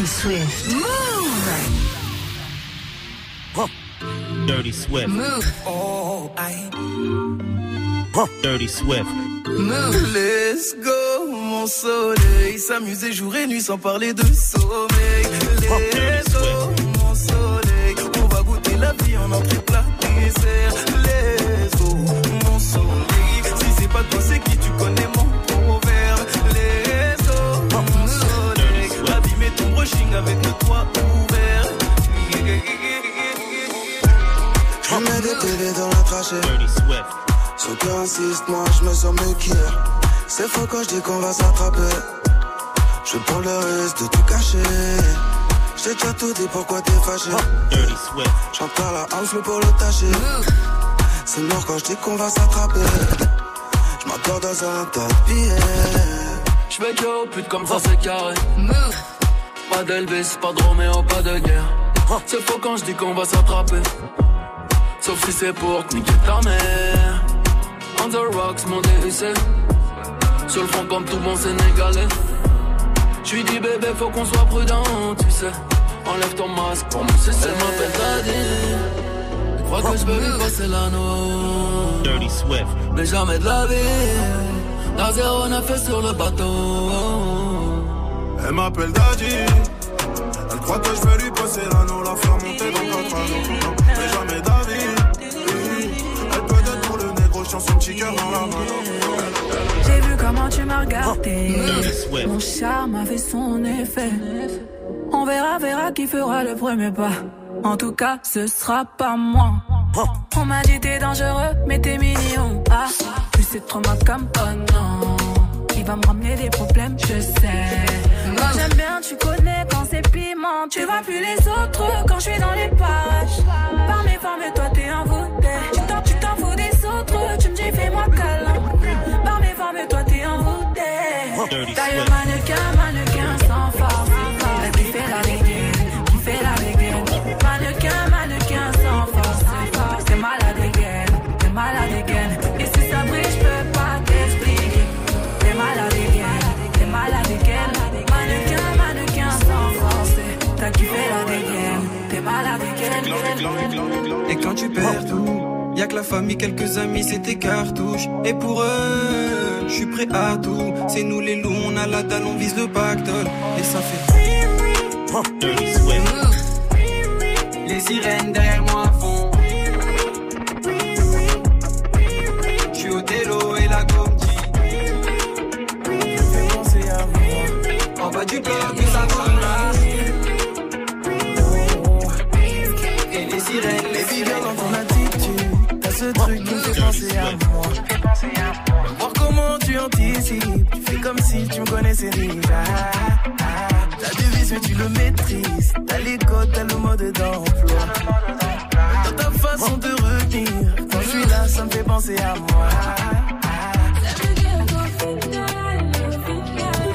Dirty Swift. Move. Dirty Swift. Move. Oh, I. Dirty Swift. Move. Let's go, mon soleil. S'amuser jour et nuit sans parler de sommeil. Let's go, mon soleil. On va goûter la vie en entrée plat dessert. Let's go, mon soleil. Si c'est pas toi, c'est qui tu connais? Avec le toit ouvert. Je mets des télés dans la trachée. Dirty Swift. Son cœur insiste, moi je me sens mieux qu'hier. C'est faux quand je dis qu'on va s'attraper. Je prends le risque de tout cacher. J'ai déjà tout dit, pourquoi t'es fâché? Swift. J'entends la house, le pour le tâcher. C'est mort quand je dis qu'on va s'attraper. Je m'endors dans un tas de billets. J'vais que pute comme ça c'est carré Move. Pas d'Elvis, pas de Roméo, pas de guerre. C'est faux quand je dis qu'on va s'attraper. Sauf si c'est pour te niquer ta mère. On the rocks, mon DUC Sur le front comme tout bon sénégalais. J'lui dis bébé faut qu'on soit prudent, tu sais. Enlève ton masque pour moi c'est Elle m'appelle Daddy. Croit que je veux lui passer l'anneau. Dirty Swift. mais jamais de la vie. La zéro fait sur le bateau. Elle m'appelle Daddy. Elle croit que je vais lui passer l'anneau, la faire monter dans quatre anneaux. Mais jamais David. Elle peut être pour le négro, chance son petit cœur dans la main. J'ai vu comment tu m'as regardé. Dirty Swift. Mon charme a fait son effet. On verra, verra qui fera le premier pas. En tout cas, ce sera pas moi. On m'a dit t'es dangereux, mais t'es mignon. Ah, plus c'est trop ma comme oh non. Va me ramener des problèmes, je sais. Moi j'aime bien, tu connais quand c'est piment. Tu vois plus les autres quand je suis dans les parages. Par mes formes, toi t'es envoûté. Tu t'en, tu t'en fous des autres, tu me dis fais-moi câlin. Par mes formes, toi t'es envoûté. Swift. mannequin, mannequin dégaine. Et quand tu perds tout, y a que la famille, quelques amis, c'est tes cartouches. Et pour eux, je suis prêt à tout. C'est nous les loups, on a la dalle, on vise le pactole. Et ça fait les sirènes derrière moi du vice mais tu le maîtrises, t'as les codes, t'as le mode d'emploi. Dans ta façon de retenir, quand je suis là, ça me fait penser à moi.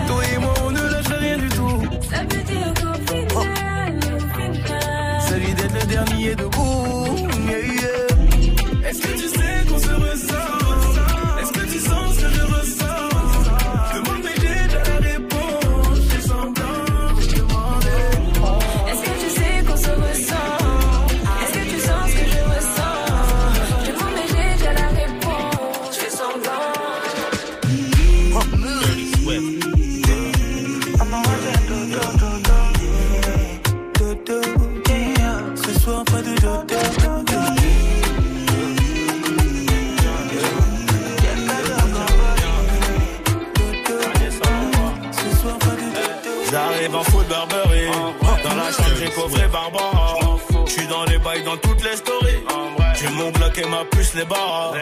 Toi et moi, on ne lâche rien du tout. Celui d'être le dernier debout. J'ai coffré Barbara J'suis dans les bails dans toutes les stories. J'ai mon bloc et ma puce les barres.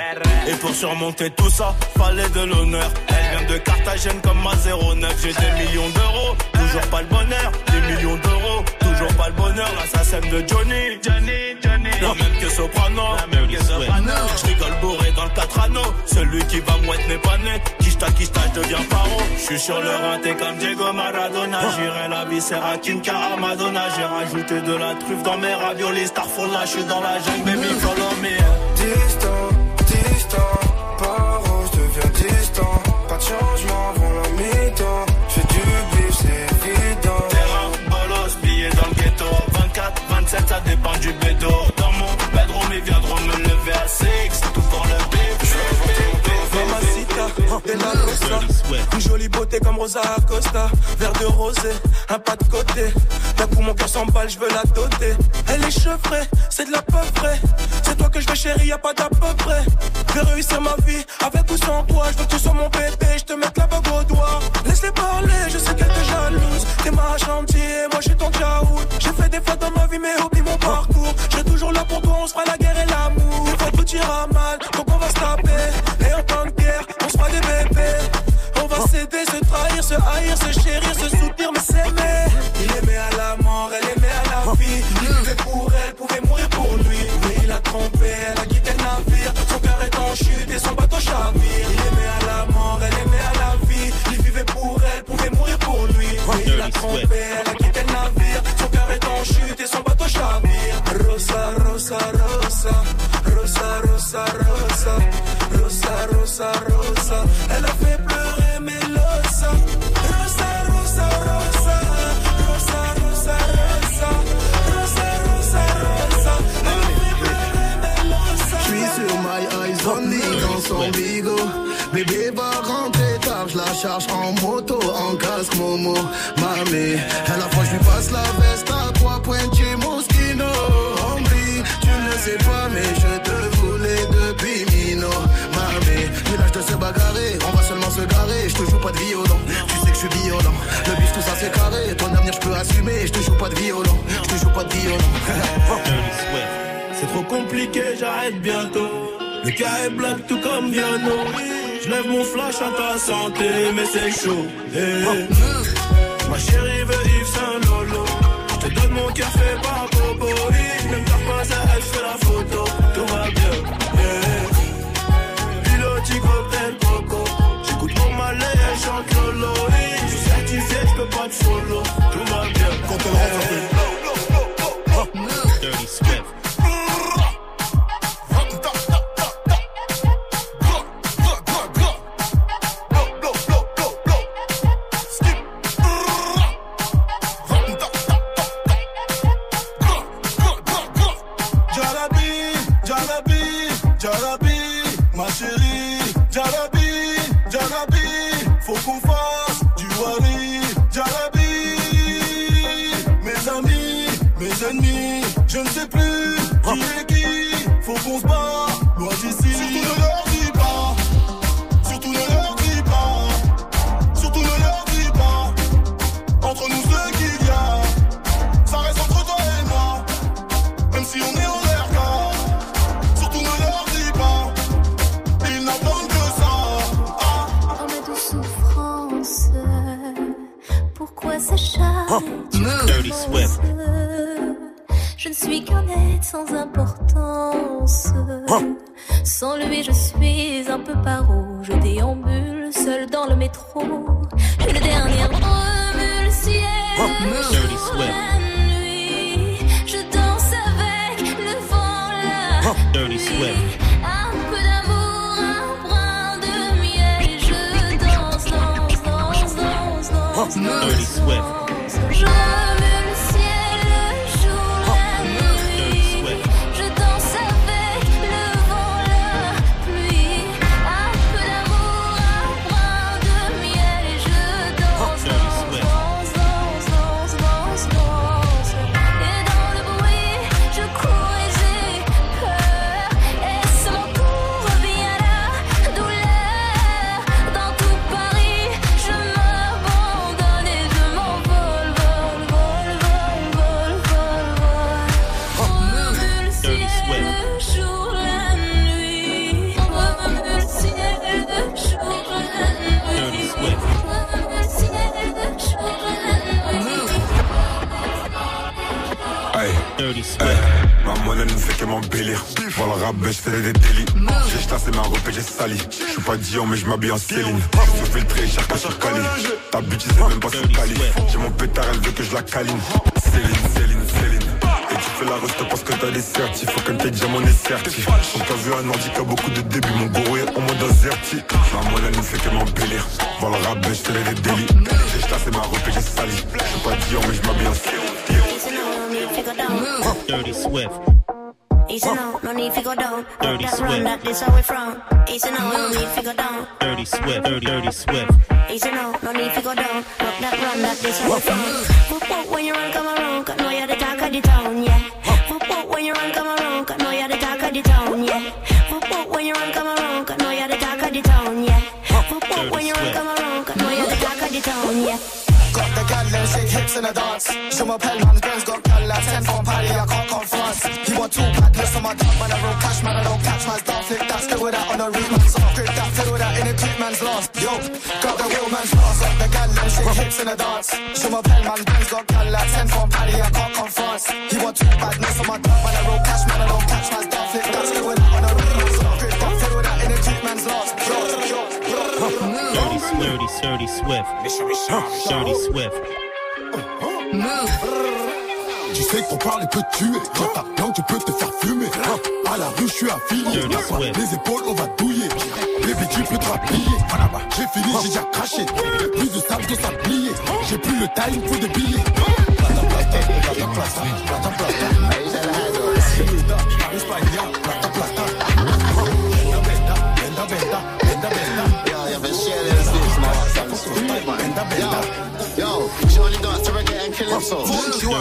Et pour surmonter tout ça Fallait de l'honneur. Elle vient de Carthagène comme ma 09 J'ai des millions d'euros Toujours pas le bonheur. Des millions d'euros Toujours pas le bonheur. L'assassin de Johnny. Johnny Johnny La même que Soprano. La je deviens paro. Je suis sur le rinté comme Diego Maradona. J'irai la viscère à Kinka à Madonna. J'ai rajouté de la truffe dans mes raviolis. Les là, je suis dans la jungle, baby, follow me. Distant, distant, paro, je deviens distant. Pas de changement avant la mi-temps. J'ai du bif, c'est évident. Terrain, bolos, billets dans le ghetto. 24, 27, ça dépend du comme Rosa Acosta. Verre de rosé, un pas de côté. D'un coup, mon cœur s'emballe, je veux la doter. Elle est chevrée, c'est de la peu vrai. C'est toi que je veux, chérie, y a pas d'à peu près. Je vais réussir ma vie, avec ou sans toi. Je veux que tu sois mon bébé, je te mette la bague au doigt. Laisse-les parler, je sais qu'elle te jalouse. T'es ma chantier, moi je suis ton jaoul. J'ai fait des fois dans ma vie, mais oublie Mais il je en moto, en casque Momo. Mamé, à la fois je lui passe la veste à trois points chez Moschino. Ombli, tu ne sais pas, mais je te voulais depuis Mino. Mamé, mais l'âge de se bagarrer, on va seulement se garer. Je te joue pas de violon, tu sais que je suis violent. Le bif, tout ça c'est carré, ton avenir je peux assumer. Je te joue pas de violon, je te joue pas de violon. C'est trop compliqué, j'arrête bientôt. Le cas est black tout comme Viano. Je lève mon flash à ta santé, mais c'est chaud. Eh. Ma chérie veut Yves Saint Lolo. Je te donne mon fait par Bobo. Même ta pince, elle fait la photo. Tout va bien. Eh. Piloti cocktail coco. J'écoute mon malais, elle chante Lolo. Je suis certifié, je peux pas te follow. Tout va bien. Quand elle rentre, Je ne suis qu'un être sans importance. Sans lui, je suis un peu paro. Je déambule seul dans le métro. Remue le ciel. Dirty Swift. La nuit, je danse avec le vent là. Dirty Swift. Un peu Je fais des délits. J'ai chassé ma robe et j'ai sali. Je suis pas Dion, mais je m'habille en Céline. Je suis filtré, cher que sur Cali. Ta bitch, c'est même pas sur Cali. J'ai mon pétard, elle veut que je la. Céline, Céline, Céline. Et tu fais la reste parce que t'as des certifs. Faut qu'un tes diamant est certif. On t'a vu un ordi beaucoup de débuts. Mon gourou est en mode azerti. Ma monnaie ne fait que m'embellir. Voilà rap, je fais des délits. J'ai chassé ma robe et j'ai sali. Je suis pas Dion, mais je m'habille en Céline. Dirty Swift. Easy no, no need to go down. Dirty that run, Swift. that this how we from. Easy no, no need to go down. Dirty Swift, dirty, dirty Swift. Easy no, no need to go down. Rock that run, that this how we from. Whoop whoop when you run, come around, 'cause know you're the talk of the town, yeah. Whoop whoop when you run, come around, 'cause know you're the talk of the town, yeah. Whoop whoop when you run, come around, 'cause know you're the talk of the town, yeah. Whoop whoop when you run, come around, 'cause know you're the talk of the town, yeah. Got the gal them shake hips in a dance. Show my pen man's girls got gal like ten from Paddy, I can't come France. You want two badness on my dog, man, I roll cash, man, I don't catch man's dog. Flick that, still with that on the root man's off. Grip that, fiddle that in a clip man's last. Yo, got the real man's last. Got the gal them shake hips in a dance. Show my pen man's girls got gal like ten from Paddy, I can't come France. You want two badness on my dog, man, I roll cash, man, I don't catch man's dog. Flick that, still with that on the root man's off. Grip that, fiddle that in a clip man's last. Yo, yo, yo. Dirty, dirty, dirty Swift. Dirty Swift. Tu sais qu'on parle peut tuer. Quand ta langue, tu peux te faire fumer. À la rue, je suis affilié. Les épaules, on va douiller. Bébé, tu peux te rapplier. J'ai fini, j'ai déjà craché. Plus de sable que sablier. J'ai plus le time pour des billets. Plata, plata, plata, plata, plata, plata.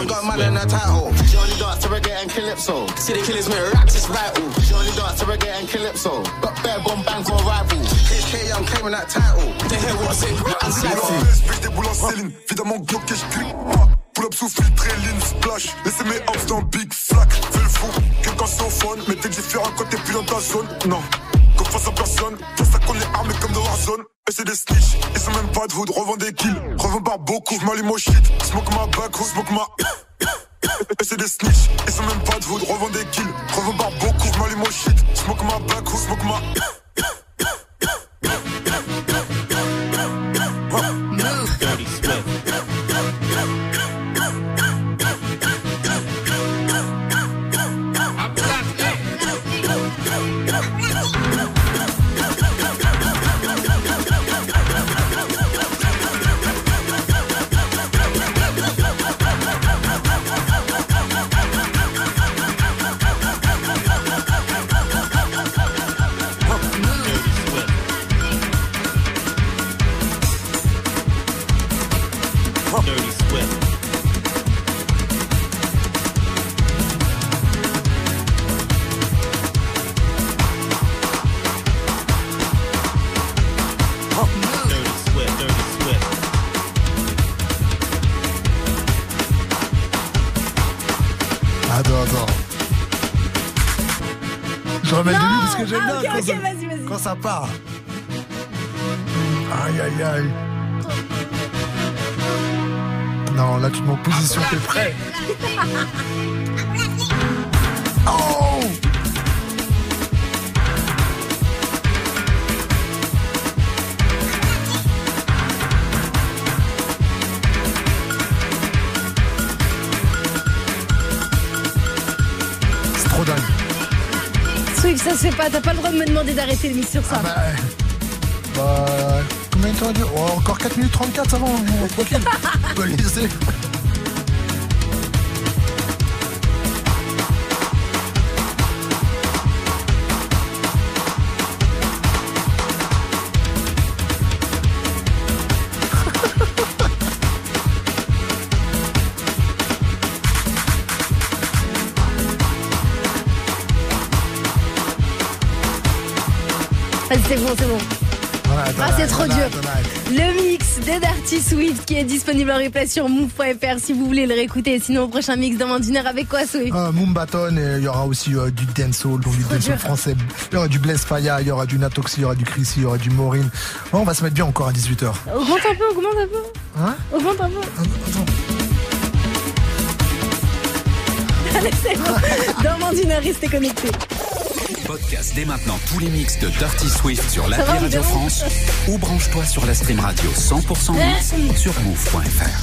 Want got man in her title. She only dance to reggae and calypso. See the killers with racks, it's vital. She only dance to reggae and calypso. Got bare bomb bang for a rival. HK, I'm claiming that title. They hear what I say, I'm slapping. Respect des boules en céline, évidemment Glock et je clique pas. Pull up sous filtré, lean, splash. Laissez mes hops dans Big Flack. Fais le fou, quelqu'un au phone. Mais t'es différent quand t'es plus dans ta zone. Non, comme face à personne. Pour ça qu'on est armé comme dans Warzone. Et c'est des snitch, ils sont même pas de hood. Revends des kills, revends par beaucoup. J'm'allume au shit, smoke ma back, smoke ma. Et c'est des snitch, ils sont même pas de hood. Revends des kills, revends par beaucoup. J'm'allume au shit, smoke ma back, smoke ma. que j'aime Ah, bien ok, quand, ok, ça, vas-y, vas-y. quand ça part. Aïe, aïe, aïe. Non, là, tu te mets en position, t'es prêt. Pas. T'as pas le droit de me demander d'arrêter sur ça. Bah, bah, combien de temps a duré oh, Encore 4 minutes 34, ça va, on- peut laisser. C'est bon, c'est bon. Ah, c'est trop dur. Le mix de Darty Swift qui est disponible en replay sur move.fr si vous voulez le réécouter. Sinon, prochain mix dans d'une heure avec quoi, Swift? Euh, et il y aura aussi euh, du dancehall, donc du dancehall français. Il y aura du Blaise Faya, il y aura du Natoxi, il y aura du Chrissy, il y aura du Maureen. Ouais, on va se mettre bien encore à 18h. Augmente un peu, augmente un peu. Hein? Augmente un peu. Allez, c'est bon. Dans heure, restez connectés. Podcast dès maintenant tous les mix de Dirty Swift sur l'appli Radio France ou branche-toi sur la stream radio 100% mix sur move.fr.